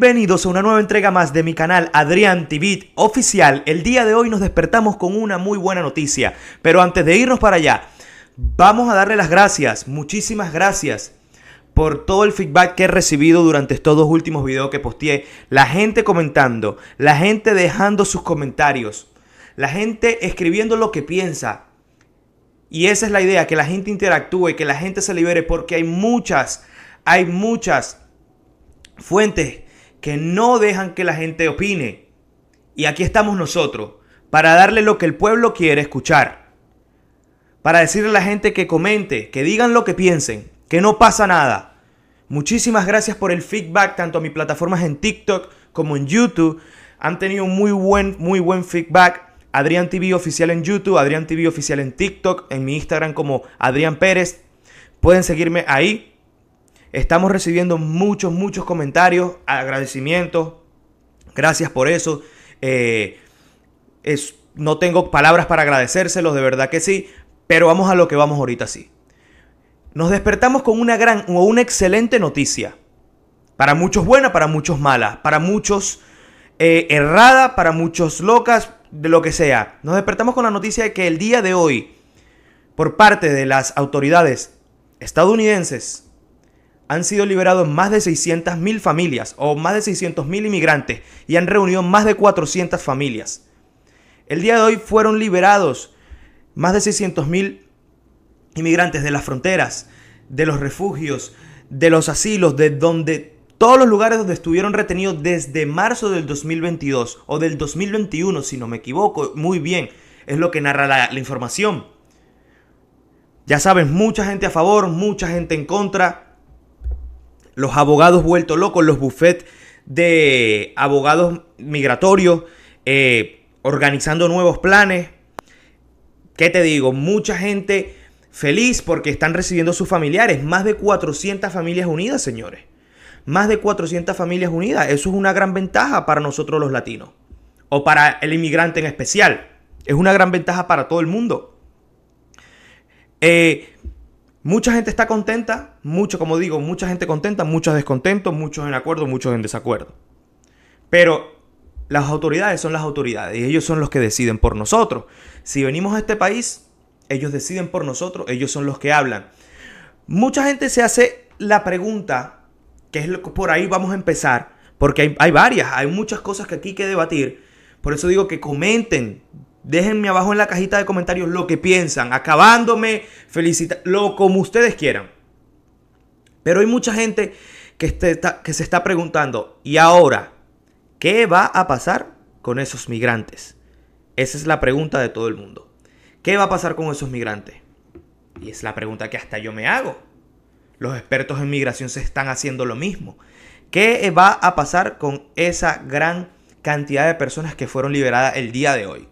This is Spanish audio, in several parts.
Bienvenidos a una nueva entrega más de mi canal Adrián TV oficial. El día de hoy nos despertamos con una muy buena noticia, pero antes de irnos para allá, vamos a darle las gracias, muchísimas gracias por todo el feedback que he recibido durante estos dos últimos videos que posteé. La gente comentando, la gente dejando sus comentarios, la gente escribiendo lo que piensa. Y esa es la idea, que la gente interactúe, que la gente se libere, porque hay muchas, hay muchas fuentes que no dejan que la gente opine. Y aquí estamos nosotros, para darle lo que el pueblo quiere escuchar. Para decirle a la gente que comente, que digan lo que piensen, que no pasa nada. Muchísimas gracias por el feedback, tanto a mis plataformas en TikTok como en YouTube. Han tenido muy buen, muy buen feedback. Adrián TV Oficial en YouTube, Adrián TV Oficial en TikTok, en mi Instagram como Adrián Pérez. Pueden seguirme ahí. Estamos recibiendo muchos, muchos comentarios, agradecimientos. Gracias por eso. Eh, es, no tengo palabras para agradecérselos, de verdad que sí. Pero vamos a lo que vamos ahorita sí. Nos despertamos con una gran o una excelente noticia. Para muchos buena, para muchos mala. Para muchos eh, errada, para muchos locas, de lo que sea. Nos despertamos con la noticia de que el día de hoy, por parte de las autoridades estadounidenses, han sido liberados más de 600.000 familias o más de 600.000 inmigrantes y han reunido más de 400 familias. El día de hoy fueron liberados más de 600.000 inmigrantes de las fronteras, de los refugios, de los asilos, de donde todos los lugares donde estuvieron retenidos desde marzo del 2022 o del 2021, si no me equivoco, muy bien, es lo que narra la, la información. Ya saben, mucha gente a favor, mucha gente en contra los abogados vueltos locos, los buffets de abogados migratorios, eh, organizando nuevos planes. ¿Qué te digo? Mucha gente feliz porque están recibiendo sus familiares. Más de 400 familias unidas, señores. Más de 400 familias unidas. Eso es una gran ventaja para nosotros los latinos. O para el inmigrante en especial. Es una gran ventaja para todo el mundo. Eh, Mucha gente está contenta, mucho, como digo, mucha gente contenta, muchos descontentos, muchos en acuerdo, muchos en desacuerdo. Pero las autoridades son las autoridades y ellos son los que deciden por nosotros. Si venimos a este país, ellos deciden por nosotros, ellos son los que hablan. Mucha gente se hace la pregunta, que es lo que por ahí vamos a empezar, porque hay, hay varias, hay muchas cosas que aquí hay que debatir. Por eso digo que comenten, Déjenme abajo en la cajita de comentarios lo que piensan, acabándome, felicita, lo como ustedes quieran. Pero hay mucha gente que, este, que se está preguntando, ¿y ahora qué va a pasar con esos migrantes? Esa es la pregunta de todo el mundo. ¿Qué va a pasar con esos migrantes? Y es la pregunta que hasta yo me hago. Los expertos en migración se están haciendo lo mismo. ¿Qué va a pasar con esa gran cantidad de personas que fueron liberadas el día de hoy?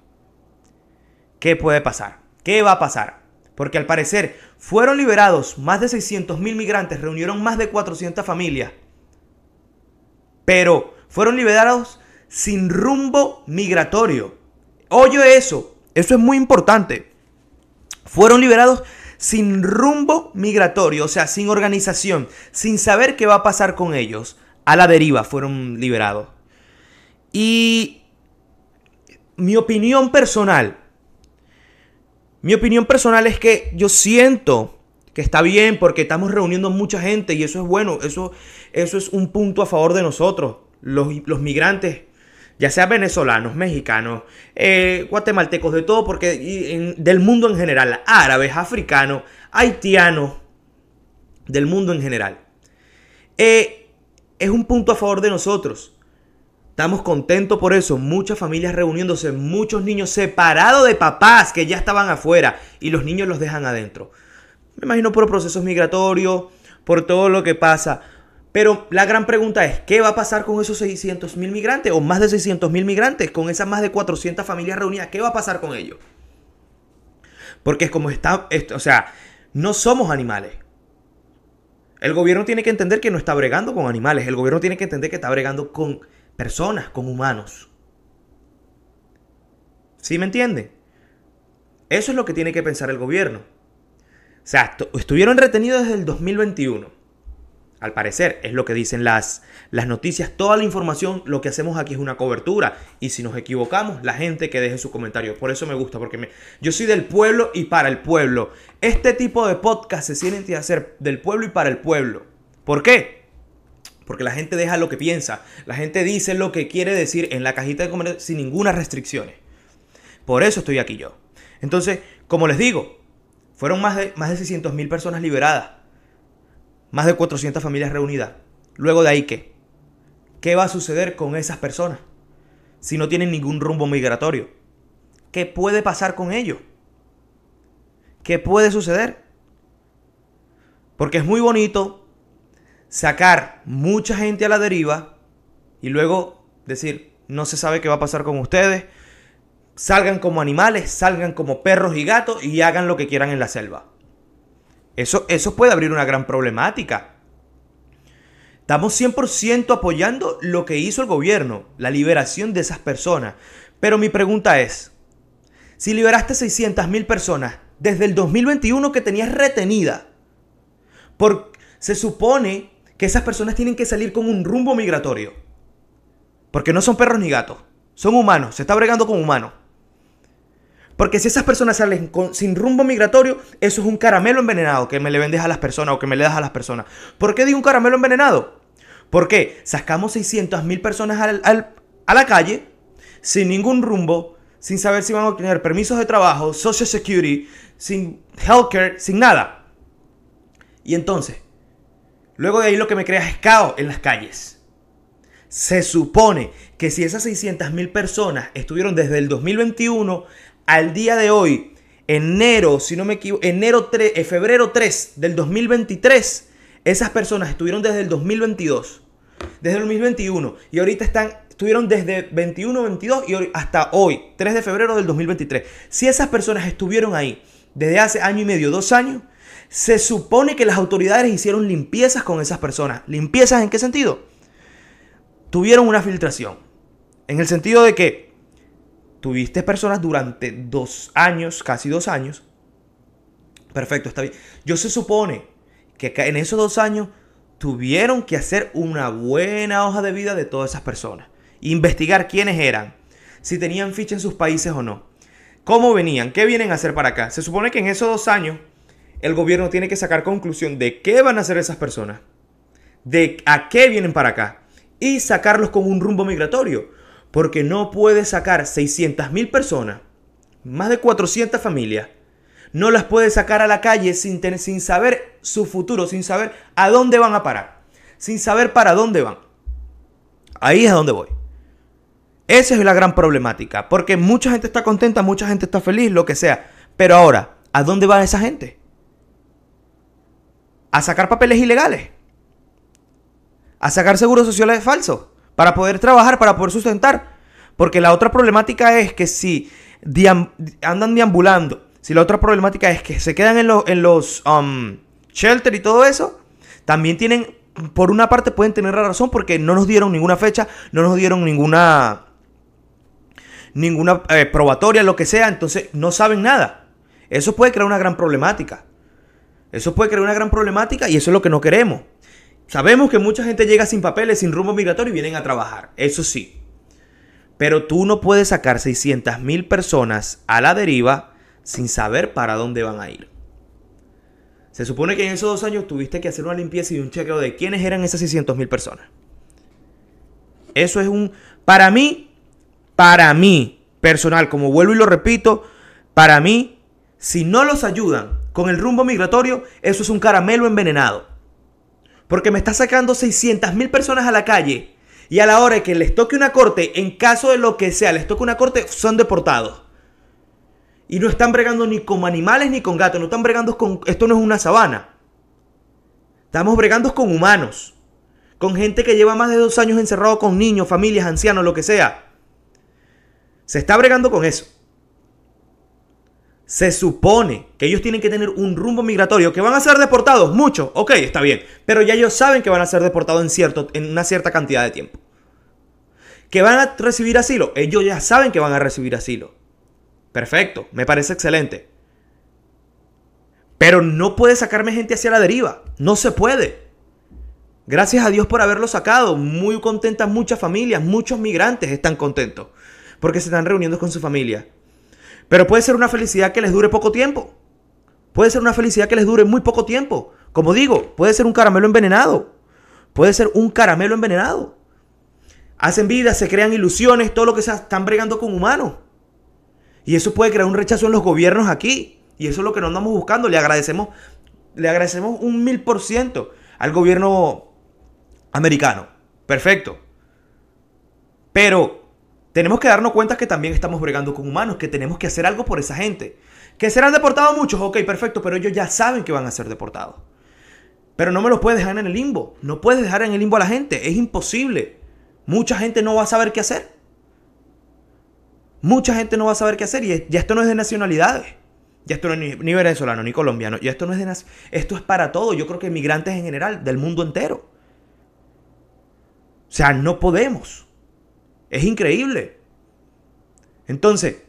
¿Qué puede pasar? ¿Qué va a pasar? Porque al parecer fueron liberados más de 600 mil migrantes, reunieron más de 400 familias, pero fueron liberados sin rumbo migratorio. Oye eso, eso es muy importante. Fueron liberados sin rumbo migratorio, o sea, sin organización, sin saber qué va a pasar con ellos. A la deriva fueron liberados. Y mi opinión personal, mi opinión personal es que yo siento que está bien porque estamos reuniendo mucha gente y eso es bueno, eso, eso es un punto a favor de nosotros, los, migrantes, ya sea venezolanos, mexicanos, eh, guatemaltecos, de todo, porque del mundo en general, árabes, africanos, haitianos, del mundo en general. Eh, es un punto a favor de nosotros. Estamos contentos por eso. Muchas familias reuniéndose, muchos niños separados de papás que ya estaban afuera y los niños los dejan adentro. Me imagino por procesos migratorios, por todo lo que pasa. Pero la gran pregunta es, ¿qué va a pasar con esos 600 mil migrantes o más de 600 mil migrantes? Con esas más de 400 familias reunidas, ¿qué va a pasar con ellos? Porque es como está, o sea, no somos animales. El gobierno tiene que entender que no está bregando con animales. El gobierno tiene que entender que está bregando con personas, con humanos. ¿Sí me entienden? Eso es lo que tiene que pensar el gobierno. O sea, estuvieron retenidos desde el 2021. Al parecer, es lo que dicen las, las noticias. Toda la información, lo que hacemos aquí es una cobertura. Y si nos equivocamos, la gente que deje su comentario. Por eso me gusta, porque yo soy del pueblo y para el pueblo. Este tipo de podcast se tienen que hacer del pueblo y para el pueblo. ¿Por qué? Porque la gente deja lo que piensa. La gente dice lo que quiere decir en la cajita de comentarios sin ninguna restricciones. Por eso estoy aquí yo. Entonces, como les digo, fueron más de, más de 600.000 personas liberadas. Más de 400 familias reunidas. Luego de ahí, ¿qué? ¿Qué va a suceder con esas personas? Si no tienen ningún rumbo migratorio. ¿Qué puede pasar con ellos? ¿Qué puede suceder? Porque es muy bonito sacar mucha gente a la deriva y luego decir, no se sabe qué va a pasar con ustedes, salgan como animales, salgan como perros y gatos y hagan lo que quieran en la selva. Eso, eso puede abrir una gran problemática. Estamos 100% apoyando lo que hizo el gobierno, la liberación de esas personas. Pero mi pregunta es, si liberaste 600.000 personas desde el 2021 que tenías retenida, por, se supone que esas personas tienen que salir con un rumbo migratorio. Porque no son perros ni gatos, son humanos, se está bregando con humanos. Porque si esas personas salen sin rumbo migratorio, eso es un caramelo envenenado que me le vendes a las personas o que me le das a las personas. ¿Por qué digo un caramelo envenenado? Porque sacamos 600 mil personas a la calle sin ningún rumbo, sin saber si van a obtener permisos de trabajo, Social Security, sin healthcare, sin nada. Y entonces, luego de ahí lo que me crea es caos en las calles. Se supone que si esas 600 mil personas estuvieron desde el 2021 al día de hoy, enero, si no me equivoco, enero 3, eh, febrero 3 del 2023, esas personas estuvieron desde el 2022, desde el 2021 y ahorita están estuvieron desde 21, 22 y hasta hoy, 3 de febrero del 2023. Si esas personas estuvieron ahí desde hace año y medio, dos años, se supone que las autoridades hicieron limpiezas con esas personas. ¿Limpiezas en qué sentido? Tuvieron una filtración. En el sentido de que tuviste personas durante dos años, casi dos años. Perfecto, está bien. Yo se supone que en esos dos años tuvieron que hacer una buena hoja de vida de todas esas personas. Investigar quiénes eran, si tenían ficha en sus países o no. ¿Cómo venían? ¿Qué vienen a hacer para acá? Se supone que en esos dos años el gobierno tiene que sacar conclusión de qué van a hacer esas personas, de a qué vienen para acá y sacarlos con un rumbo migratorio. Porque no puede sacar 600.000 personas, más de 400 familias, no las puede sacar a la calle sin, sin saber su futuro, sin saber a dónde van a parar, sin saber para dónde van. Ahí es a donde voy. Esa es la gran problemática, porque mucha gente está contenta, mucha gente está feliz, lo que sea. Pero ahora, ¿a dónde va esa gente? ¿A sacar papeles ilegales? ¿A sacar seguros sociales falsos? para poder trabajar, para poder sustentar. Porque la otra problemática es que si andan deambulando, si la otra problemática es que se quedan en, en los um, shelter y todo eso, también tienen, por una parte pueden tener razón porque no nos dieron ninguna fecha, no nos dieron ninguna ninguna eh, probatoria, lo que sea, entonces no saben nada. Eso puede crear una gran problemática. Eso puede crear una gran problemática y eso es lo que no queremos. Sabemos que mucha gente llega sin papeles, sin rumbo migratorio y vienen a trabajar. Eso sí. Pero tú no puedes sacar 600 mil personas a la deriva sin saber para dónde van a ir. Se supone que en esos dos años tuviste que hacer una limpieza y un chequeo de quiénes eran esas 600 mil personas. Eso es un... Para mí, para mí, personal, como vuelvo y lo repito, para mí, si no los ayudan con el rumbo migratorio, eso es un caramelo envenenado. Porque me está sacando 600 mil personas a la calle. Y a la hora que les toque una corte, en caso de lo que sea, les toque una corte, son deportados. Y no están bregando ni con animales ni con gatos. No están bregando con... Esto no es una sabana. Estamos bregando con humanos. Con gente que lleva más de dos años encerrado con niños, familias, ancianos, lo que sea. Se está bregando con eso. Se supone que ellos tienen que tener un rumbo migratorio, que van a ser deportados, mucho, ok, está bien, pero ya ellos saben que van a ser deportados en, cierto, en una cierta cantidad de tiempo. Que van a recibir asilo, ellos ya saben que van a recibir asilo. Perfecto, me parece excelente. Pero no puede sacarme gente hacia la deriva, no se puede. Gracias a Dios por haberlo sacado. Muy contentas muchas familias, muchos migrantes están contentos porque se están reuniendo con su familia. Pero puede ser una felicidad que les dure poco tiempo. Puede ser una felicidad que les dure muy poco tiempo. Como digo, puede ser un caramelo envenenado. Puede ser un caramelo envenenado. Hacen vida, se crean ilusiones, todo lo que se están bregando con humanos. Y eso puede crear un rechazo en los gobiernos aquí. Y eso es lo que no andamos buscando. Le agradecemos, le agradecemos un mil por ciento al gobierno americano. Perfecto. Pero tenemos que darnos cuenta que también estamos bregando con humanos, que tenemos que hacer algo por esa gente. ¿Que serán deportados muchos? Ok, perfecto, pero ellos ya saben que van a ser deportados. Pero no me los puedes dejar en el limbo. No puedes dejar en el limbo a la gente. Es imposible. Mucha gente no va a saber qué hacer. Mucha gente no va a saber qué hacer. Y ya esto no es de nacionalidades. Ya esto no es ni, venezolano ni colombiano. Ya esto no es de Esto es para todo. Yo creo que migrantes en general, del mundo entero. O sea, no podemos. Es increíble. Entonces,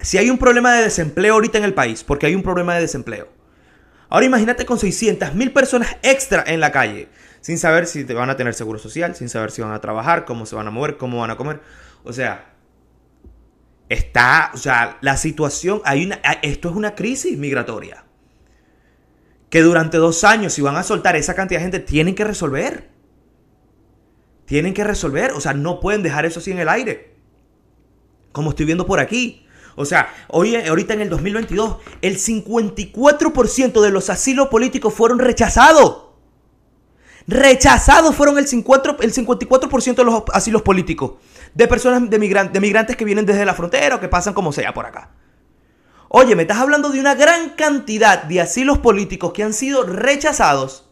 si hay un problema de desempleo ahorita en el país, porque hay un problema de desempleo. Ahora imagínate con 600 mil personas extra en la calle, sin saber si te van a tener seguro social, sin saber si van a trabajar, cómo se van a mover, cómo van a comer. O sea, está, o sea, la situación, hay una, esto es una crisis migratoria. Que durante dos años, si van a soltar esa cantidad de gente, tienen que resolver. Tienen que resolver, o sea, no pueden dejar eso así en el aire. Como estoy viendo por aquí. O sea, hoy, ahorita en el 2022, el 54% de los asilos políticos fueron rechazados. Rechazados fueron el, 54, el 54% de los asilos políticos. De personas, de, de migrantes que vienen desde la frontera o que pasan como sea por acá. Oye, me estás hablando de una gran cantidad de asilos políticos que han sido rechazados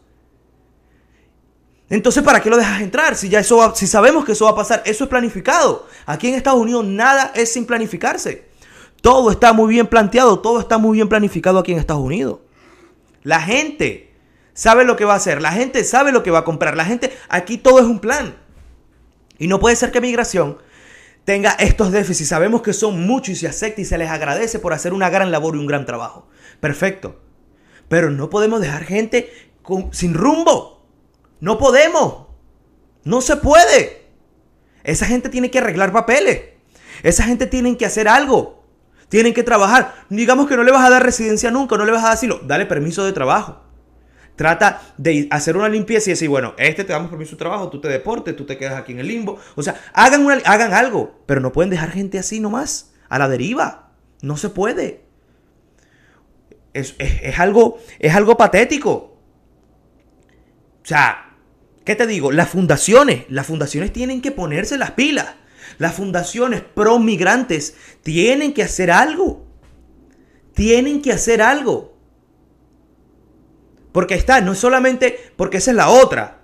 entonces, ¿para qué lo dejas entrar? Si ya eso si sabemos que eso va a pasar, eso es planificado. Aquí en Estados Unidos nada es sin planificarse. Todo está muy bien planteado, todo está muy bien planificado aquí en Estados Unidos. La gente sabe lo que va a hacer, la gente sabe lo que va a comprar, la gente, aquí todo es un plan. Y no puede ser que migración tenga estos déficits. Sabemos que son muchos y se acepta y se les agradece por hacer una gran labor y un gran trabajo. Perfecto. Pero no podemos dejar gente sin rumbo. No podemos. No se puede. Esa gente tiene que arreglar papeles. Esa gente tiene que hacer algo. Tienen que trabajar. Digamos que no le vas a dar residencia nunca, no le vas a dar asilo. Dale permiso de trabajo. Trata de hacer una limpieza y decir, bueno, este te damos permiso de trabajo, tú te deportes, tú te quedas aquí en el limbo. O sea, hagan, hagan algo, pero no pueden dejar gente así nomás, a la deriva. No se puede. Es, es algo, es algo patético. O sea, ¿Qué te digo? Las fundaciones, las fundaciones tienen que ponerse las pilas. Las fundaciones pro migrantes tienen que hacer algo. Tienen que hacer algo. Porque está, no es solamente, porque esa es la otra.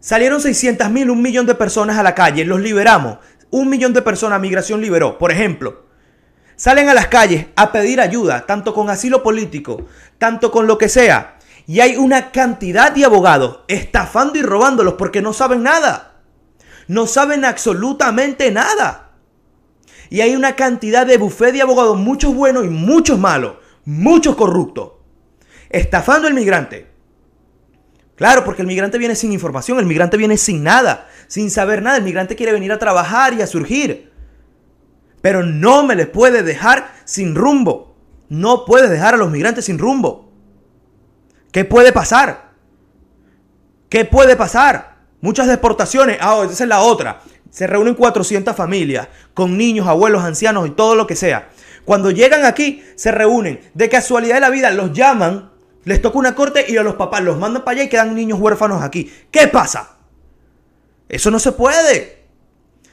Salieron 600 mil, un millón de personas a la calle, los liberamos. Un millón de personas migración liberó, por ejemplo. Salen a las calles a pedir ayuda, tanto con asilo político, tanto con lo que sea. Y hay una cantidad de abogados estafando y robándolos porque no saben nada. No saben absolutamente nada. Y hay una cantidad de bufé de abogados, muchos buenos y muchos malos, muchos corruptos, estafando al migrante. Claro, porque el migrante viene sin información, el migrante viene sin nada, sin saber nada. El migrante quiere venir a trabajar y a surgir. Pero no me les puede dejar sin rumbo. No puedes dejar a los migrantes sin rumbo. ¿Qué puede pasar? ¿Qué puede pasar? Muchas deportaciones. Ah, esa es la otra. Se reúnen 400 familias con niños, abuelos, ancianos y todo lo que sea. Cuando llegan aquí, se reúnen. De casualidad de la vida, los llaman, les toca una corte y a los papás los mandan para allá y quedan niños huérfanos aquí. ¿Qué pasa? Eso no se puede.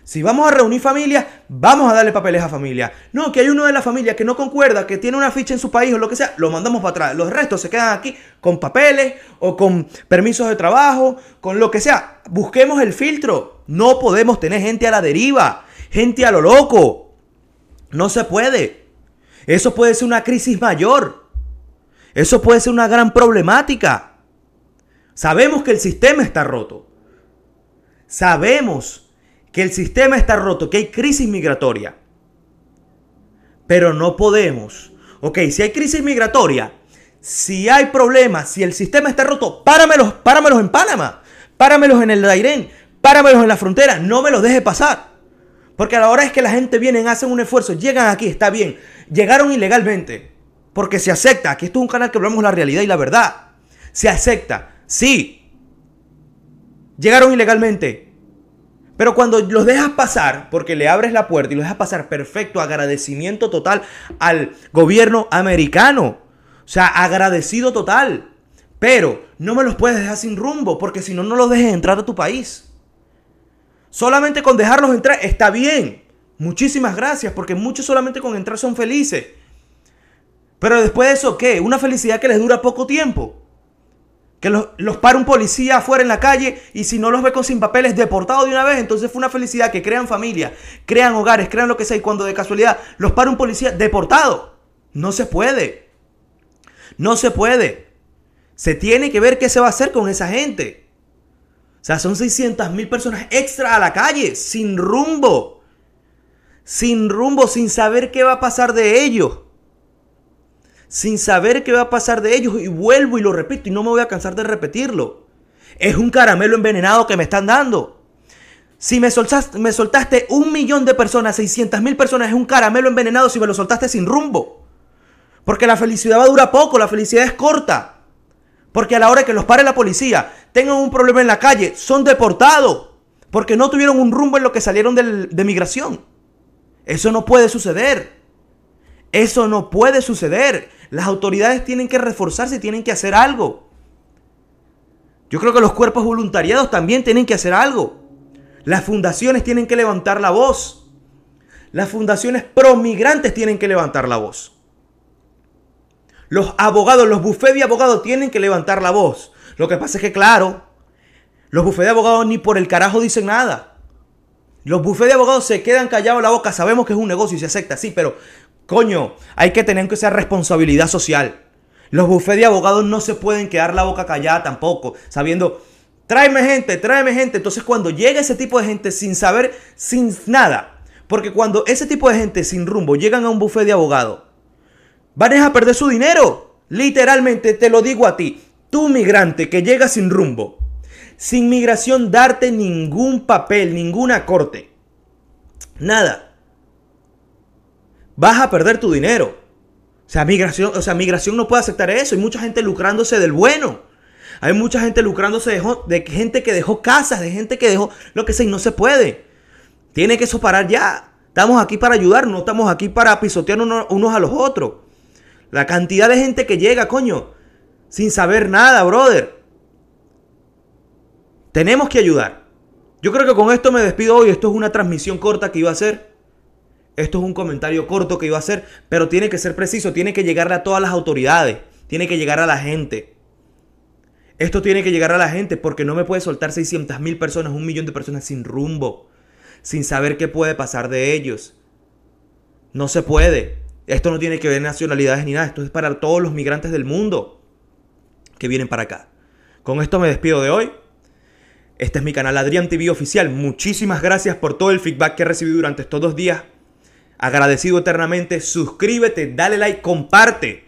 Si vamos a reunir familias, vamos a darle papeles a familia. No, que hay uno de la familia que no concuerda, que tiene una ficha en su país o lo que sea, lo mandamos para atrás. Los restos se quedan aquí con papeles o con permisos de trabajo, con lo que sea. Busquemos el filtro. No podemos tener gente a la deriva, gente a lo loco. No se puede. Eso puede ser una crisis mayor. Eso puede ser una gran problemática. Sabemos que el sistema está roto. Sabemos que el sistema está roto, que hay crisis migratoria. Pero no podemos. Ok, si hay crisis migratoria, Si hay problemas, si el sistema está roto, páramelos, páramelos en Panamá, páramelos en el Dairén, páramelos en la frontera, no me los deje pasar. Porque a la hora es que la gente viene, hacen un esfuerzo, llegan aquí, está bien. Llegaron ilegalmente. Porque se acepta. Aquí esto es un canal que hablamos la realidad y la verdad. Se acepta. Sí. Llegaron ilegalmente. Pero cuando los dejas pasar, porque le abres la puerta y los dejas pasar, perfecto, agradecimiento total al gobierno americano. O sea, agradecido total. Pero no me los puedes dejar sin rumbo, porque si no, no los dejes entrar a tu país. Solamente con dejarlos entrar está bien. Muchísimas gracias, porque muchos solamente con entrar son felices. Pero después de eso, ¿qué? Una felicidad que les dura poco tiempo. Que los, los para un policía afuera en la calle y si no los ve con sin papeles deportados de una vez, entonces fue una felicidad que crean familia, crean hogares, crean lo que sea y cuando de casualidad los para un policía deportado. No se puede. No se puede. Se tiene que ver qué se va a hacer con esa gente. O sea, son 600 mil personas extra a la calle, sin rumbo. Sin rumbo, sin saber qué va a pasar de ellos. Sin saber qué va a pasar de ellos. Y vuelvo y lo repito y no me voy a cansar de repetirlo. Es un caramelo envenenado que me están dando. Si me soltaste, un millón de personas, 600 mil personas, es un caramelo envenenado si me lo soltaste sin rumbo. Porque la felicidad va a durar poco, la felicidad es corta. Porque a la hora que los pare la policía, tengan un problema en la calle, son deportados. Porque no tuvieron un rumbo en lo que salieron de migración. Eso no puede suceder. Eso no puede suceder. Las autoridades tienen que reforzarse, tienen que hacer algo. Yo creo que los cuerpos voluntariados también tienen que hacer algo. Las fundaciones tienen que levantar la voz. Las fundaciones promigrantes tienen que levantar la voz. Los abogados, los bufés de abogados tienen que levantar la voz. Lo que pasa es que, claro, los bufés de abogados ni por el carajo dicen nada. Los bufés de abogados se quedan callados la boca. Sabemos que es un negocio y se acepta, sí, pero coño, hay que tener que esa responsabilidad social. Los bufés de abogados no se pueden quedar la boca callada tampoco, sabiendo, tráeme gente, tráeme gente. Entonces, cuando llega ese tipo de gente sin saber, sin nada, porque cuando ese tipo de gente sin rumbo llegan a un bufé de abogados van a perder su dinero. Literalmente te lo digo a ti, tú migrante que llega sin rumbo, sin migración darte ningún papel, ninguna corte, nada. Vas a perder tu dinero. O sea, migración, o sea, migración no puede aceptar eso. Hay mucha gente lucrándose del bueno. Hay mucha gente lucrándose de, gente que dejó casas, de gente que dejó lo que sea y no se puede. Tiene que eso parar ya. Estamos aquí para ayudar, no estamos aquí para pisotear unos a los otros. La cantidad de gente que llega, coño, sin saber nada, brother. Tenemos que ayudar. Yo creo que con esto me despido hoy. Esto es una transmisión corta que iba a hacer. Esto es un comentario corto que iba a hacer. Pero tiene que ser preciso. Tiene que llegarle a todas las autoridades. Tiene que llegar a la gente. Esto tiene que llegar a la gente porque no me puede soltar 600 mil personas, un millón de personas sin rumbo. Sin saber qué puede pasar de ellos. No se puede. Esto no tiene que ver nacionalidades ni nada, esto es para todos los migrantes del mundo que vienen para acá. Con esto me despido de hoy. Este es mi canal Adrián TV Oficial. Muchísimas gracias por todo el feedback que he recibido durante estos dos días. Agradecido eternamente. Suscríbete, dale like, comparte.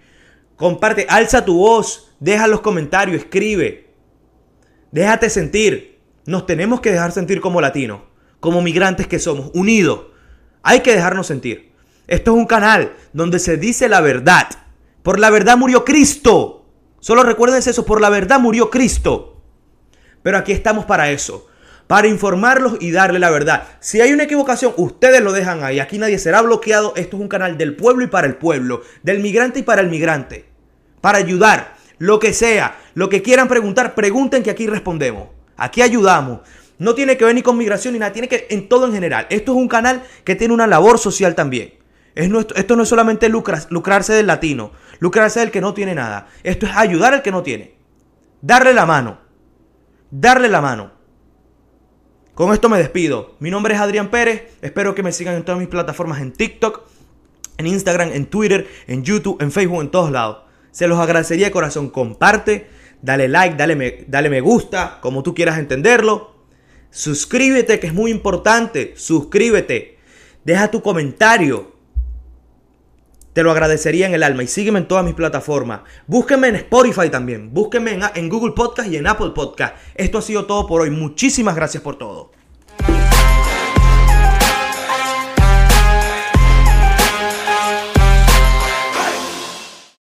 Comparte, alza tu voz, deja los comentarios, escribe. Déjate sentir. Nos tenemos que dejar sentir como latinos, como migrantes que somos, unidos. Hay que dejarnos sentir. Esto es un canal donde se dice la verdad. Por la verdad murió Cristo. Solo recuérdense eso, por la verdad murió Cristo. Pero aquí estamos para eso, para informarlos y darle la verdad. Si hay una equivocación, ustedes lo dejan ahí. Aquí nadie será bloqueado. Esto es un canal del pueblo y para el pueblo, del migrante y para el migrante. Para ayudar, lo que sea, lo que quieran preguntar, pregunten que aquí respondemos. Aquí ayudamos. No tiene que ver ni con migración ni nada, tiene que en todo en general. Esto es un canal que tiene una labor social también esto no es solamente lucrarse del latino, lucrarse del que no tiene nada. Esto es ayudar al que no tiene. Darle la mano. Darle la mano. Con esto me despido. Mi nombre es Adrián Pérez. Espero que me sigan en todas mis plataformas en TikTok, en Instagram, en Twitter, en YouTube, en Facebook, en todos lados. Se los agradecería de corazón. Comparte, dale like, dale me, dale me gusta, como tú quieras entenderlo. Suscríbete, que es muy importante. Suscríbete. Deja tu comentario. Te lo agradecería en el alma y sígueme en todas mis plataformas. Búsqueme en Spotify también. Búsqueme en, en Google Podcast y en Apple Podcast. Esto ha sido todo por hoy. Muchísimas gracias por todo.